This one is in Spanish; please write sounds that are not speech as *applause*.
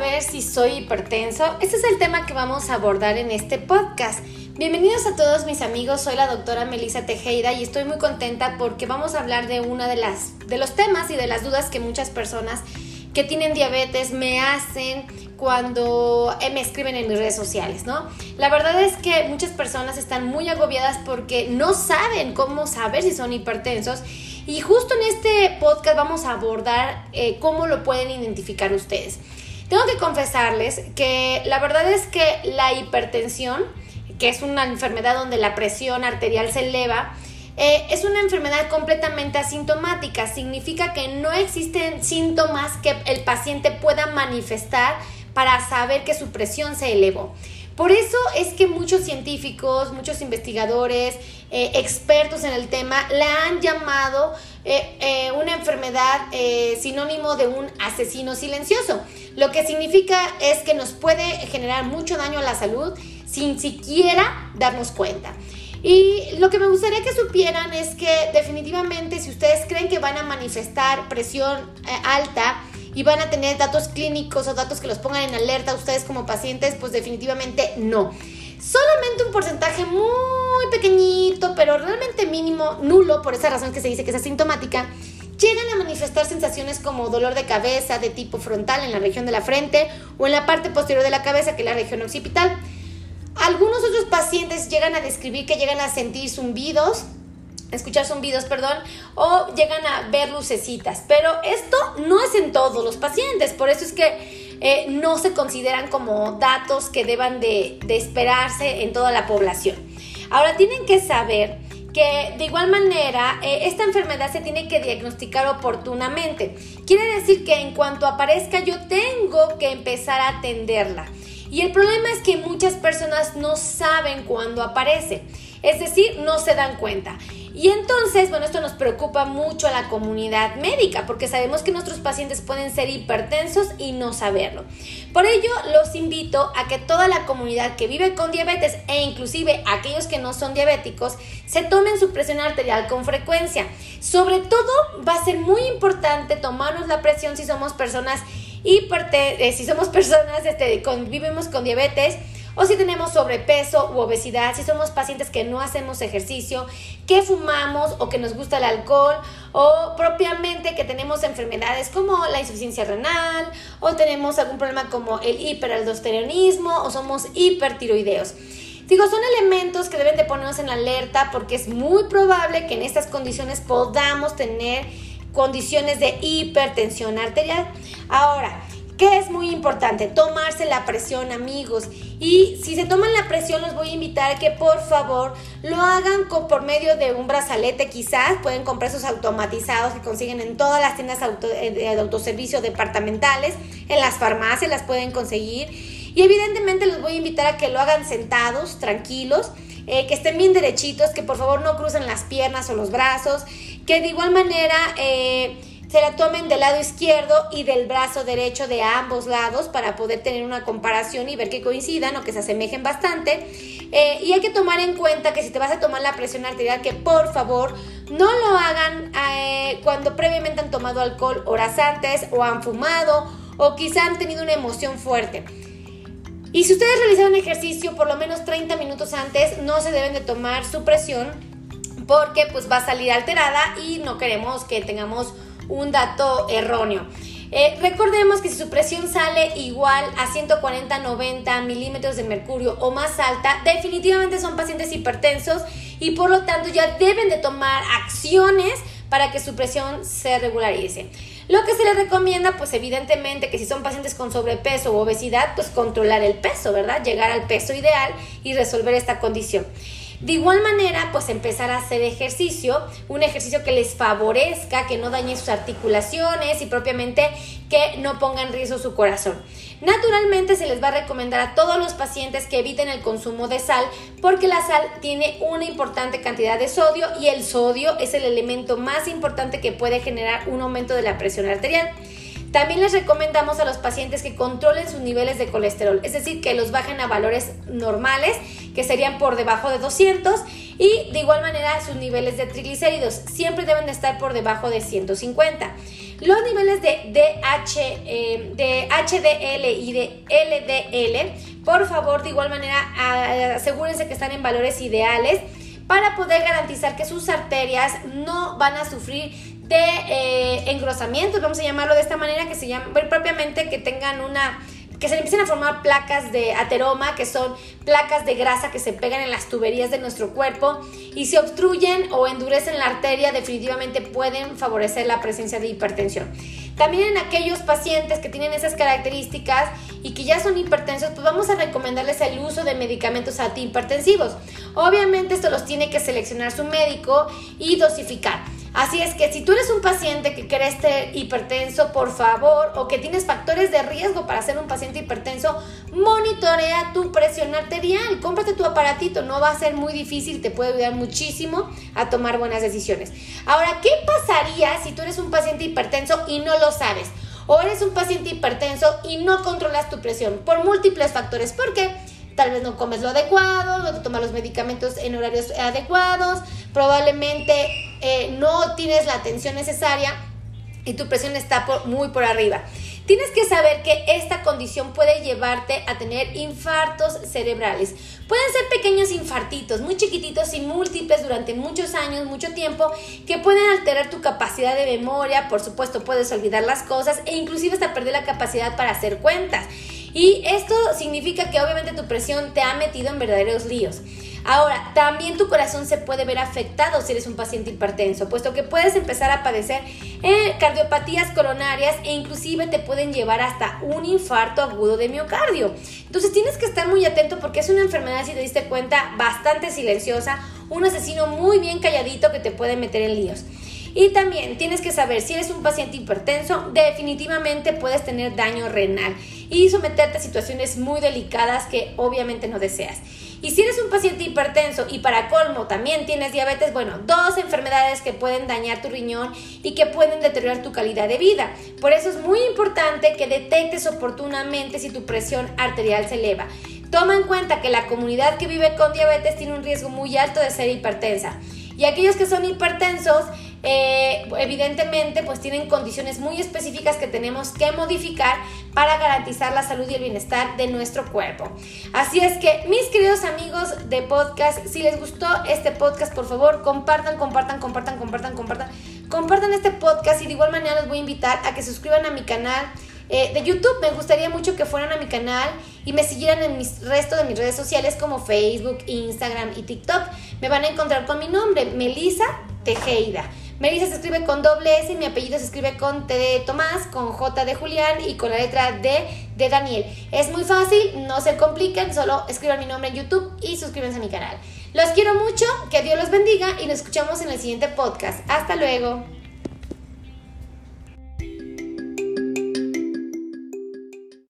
saber si soy hipertenso? Este es el tema que vamos a abordar en este podcast. Bienvenidos a todos mis amigos, soy la doctora Melissa Tejeda y estoy muy contenta porque vamos a hablar de una de de los temas y de las dudas que muchas personas que tienen diabetes me hacen cuando eh, me escriben en mis redes sociales, ¿no? La verdad es que muchas personas están muy agobiadas porque no saben cómo saber si son hipertensos y justo en este podcast vamos a abordar eh, cómo lo pueden identificar ustedes. Tengo que confesarles que la verdad es que la hipertensión, que es una enfermedad donde la presión arterial se eleva, eh, es una enfermedad completamente asintomática. Significa que no existen síntomas que el paciente pueda manifestar para saber que su presión se elevó. Por eso es que muchos científicos, muchos investigadores, eh, expertos en el tema, la han llamado eh, eh, sinónimo de un asesino silencioso. Lo que significa es que nos puede generar mucho daño a la salud sin siquiera darnos cuenta. Y lo que me gustaría que supieran es que definitivamente si ustedes creen que van a manifestar presión alta, y van a tener datos clínicos o datos que los pongan en alerta a ustedes como pacientes, pues definitivamente no. Solamente un porcentaje muy pequeñito, pero realmente mínimo, nulo, por esa razón que se dice que es asintomática, llegan a manifestar sensaciones como dolor de cabeza de tipo frontal en la región de la frente o en la parte posterior de la cabeza, que es la región occipital. Algunos otros pacientes llegan a describir que llegan a sentir zumbidos, escuchar zumbidos, perdón, o llegan a ver lucecitas. Pero esto no es en todos los pacientes, por eso es que eh, no se consideran como datos que deban de, esperarse en toda la población. Ahora tienen que saber que de igual manera eh, esta enfermedad se tiene que diagnosticar oportunamente. Quiere decir que en cuanto aparezca yo tengo que empezar a atenderla. Y el problema es que muchas personas no saben cuándo aparece, es decir, no se dan cuenta. Y entonces, bueno, esto nos preocupa mucho a la comunidad médica porque sabemos que nuestros pacientes pueden ser hipertensos y no saberlo. Por ello, los invito a que toda la comunidad que vive con diabetes e inclusive aquellos que no son diabéticos se tomen su presión arterial con frecuencia. Sobre todo, va a ser muy importante tomarnos la presión si somos personas hipertensas, eh, si somos *laughs* personas este, vivimos con diabetes o si tenemos sobrepeso u obesidad, si somos pacientes que no hacemos ejercicio, que fumamos o que nos gusta el alcohol o propiamente que tenemos enfermedades como la insuficiencia renal o tenemos algún problema como el hiperaldosteronismo o somos hipertiroideos. Digo, son elementos que deben de ponernos en alerta porque es muy probable que en estas condiciones podamos tener condiciones de hipertensión arterial. Ahora, ¿Qué es muy importante? Tomarse la presión, amigos. Y si se toman la presión, los voy a invitar a que por favor lo hagan por medio de un brazalete, quizás. Pueden comprar esos automatizados que consiguen en todas las tiendas eh, de autoservicio departamentales. En las farmacias las pueden conseguir. Y evidentemente los voy a invitar a que lo hagan sentados, tranquilos. Eh, que estén bien derechitos, que por favor no crucen las piernas o los brazos, que de igual manera eh, se la tomen del lado izquierdo y del brazo derecho de ambos lados para poder tener una comparación y ver que coincidan o que se asemejen bastante. Eh, y hay que tomar en cuenta que si te vas a tomar la presión arterial, que por favor no lo hagan eh, cuando previamente han tomado alcohol horas antes o han fumado o quizá han tenido una emoción fuerte. Y si ustedes realizaron ejercicio por lo menos 30 minutos antes, no se deben de tomar su presión porque pues va a salir alterada y no queremos que tengamos un dato erróneo. Eh, recordemos que si su presión sale igual a 140-90 milímetros de mercurio o más alta, definitivamente son pacientes hipertensos y por lo tanto ya deben de tomar acciones para que su presión se regularice. Lo que se les recomienda, pues evidentemente que si son pacientes con sobrepeso o obesidad, pues controlar el peso, ¿verdad? Llegar al peso ideal y resolver esta condición. De igual manera, pues empezar a hacer ejercicio, un ejercicio que les favorezca, que no dañe sus articulaciones y propiamente que no ponga en riesgo su corazón. Naturalmente se les va a recomendar a todos los pacientes que eviten el consumo de sal porque la sal tiene una importante cantidad de sodio y el sodio es el elemento más importante que puede generar un aumento de la presión arterial. También les recomendamos a los pacientes que controlen sus niveles de colesterol, es decir, que los bajen a valores normales, que serían por debajo de 200, Y de igual manera sus niveles de triglicéridos siempre deben de estar por debajo de 150. Los niveles de, DH, eh, de HDL y de LDL, por favor, de igual manera, asegúrense que están en valores ideales para poder garantizar que sus arterias no van a sufrir de eh, engrosamiento, vamos a llamarlo de esta manera, que se llama propiamente que tengan una que se empiecen a formar placas de ateroma, que son placas de grasa que se pegan en las tuberías de nuestro cuerpo y si obstruyen o endurecen la arteria, definitivamente pueden favorecer la presencia de hipertensión. También en aquellos pacientes que tienen esas características y que ya son hipertensos, pues vamos a recomendarles el uso de medicamentos antihipertensivos. Obviamente esto los tiene que seleccionar su médico y dosificar. Así es que si tú eres un paciente que crees ser hipertenso, por favor, o que tienes factores de riesgo para ser un paciente hipertenso, monitorea tu presión arterial, cómprate tu aparatito, no va a ser muy difícil, te puede ayudar muchísimo a tomar buenas decisiones. Ahora, ¿qué pasaría si tú eres un paciente hipertenso y no lo sabes? O eres un paciente hipertenso y no controlas tu presión por múltiples factores. ¿Por qué? tal vez no comes lo adecuado, no te tomas los medicamentos en horarios adecuados, probablemente eh, no tienes la atención necesaria y tu presión está muy por arriba. Tienes que saber que esta condición puede llevarte a tener infartos cerebrales. Pueden ser pequeños infartitos, muy chiquititos y múltiples durante muchos años, mucho tiempo, que pueden alterar tu capacidad de memoria, por supuesto puedes olvidar las cosas e inclusive hasta perder la capacidad para hacer cuentas. Y esto significa que obviamente tu presión te ha metido en verdaderos líos. Ahora, también tu corazón se puede ver afectado si eres un paciente hipertenso, puesto que puedes empezar a padecer eh, cardiopatías coronarias e inclusive te pueden llevar hasta un infarto agudo de miocardio. Entonces tienes que estar muy atento porque es una enfermedad, si te diste cuenta, bastante silenciosa, un asesino muy bien calladito que te puede meter en líos. Y también tienes que saber si eres un paciente hipertenso, definitivamente puedes tener daño renal y someterte a situaciones muy delicadas que obviamente no deseas. Y si eres un paciente hipertenso y para colmo también tienes diabetes, bueno, dos enfermedades que pueden dañar tu riñón y que pueden deteriorar tu calidad de vida. Por eso es muy importante que detectes oportunamente si tu presión arterial se eleva. Toma en cuenta que la comunidad que vive con diabetes tiene un riesgo muy alto de ser hipertensa. Y aquellos que son hipertensos, eh, evidentemente pues tienen condiciones muy específicas que tenemos que modificar para garantizar la salud y el bienestar de nuestro cuerpo. Así es que mis queridos amigos de podcast, si les gustó este podcast, por favor compartan, compartan, compartan, compartan, compartan, compartan este podcast y de igual manera los voy a invitar a que suscriban a mi canal. Eh, de YouTube. Me gustaría mucho que fueran a mi canal y me siguieran en mis resto de mis redes sociales como Facebook, Instagram y TikTok. Me van a encontrar con mi nombre, Melisa Tejeda. Melissa se escribe con doble S, mi apellido se escribe con T de Tomás, con J de Julián y con la letra D de Daniel. Es muy fácil, no se compliquen, solo escriban mi nombre en YouTube y suscríbanse a mi canal. Los quiero mucho, que Dios los bendiga y nos escuchamos en el siguiente podcast. Hasta luego.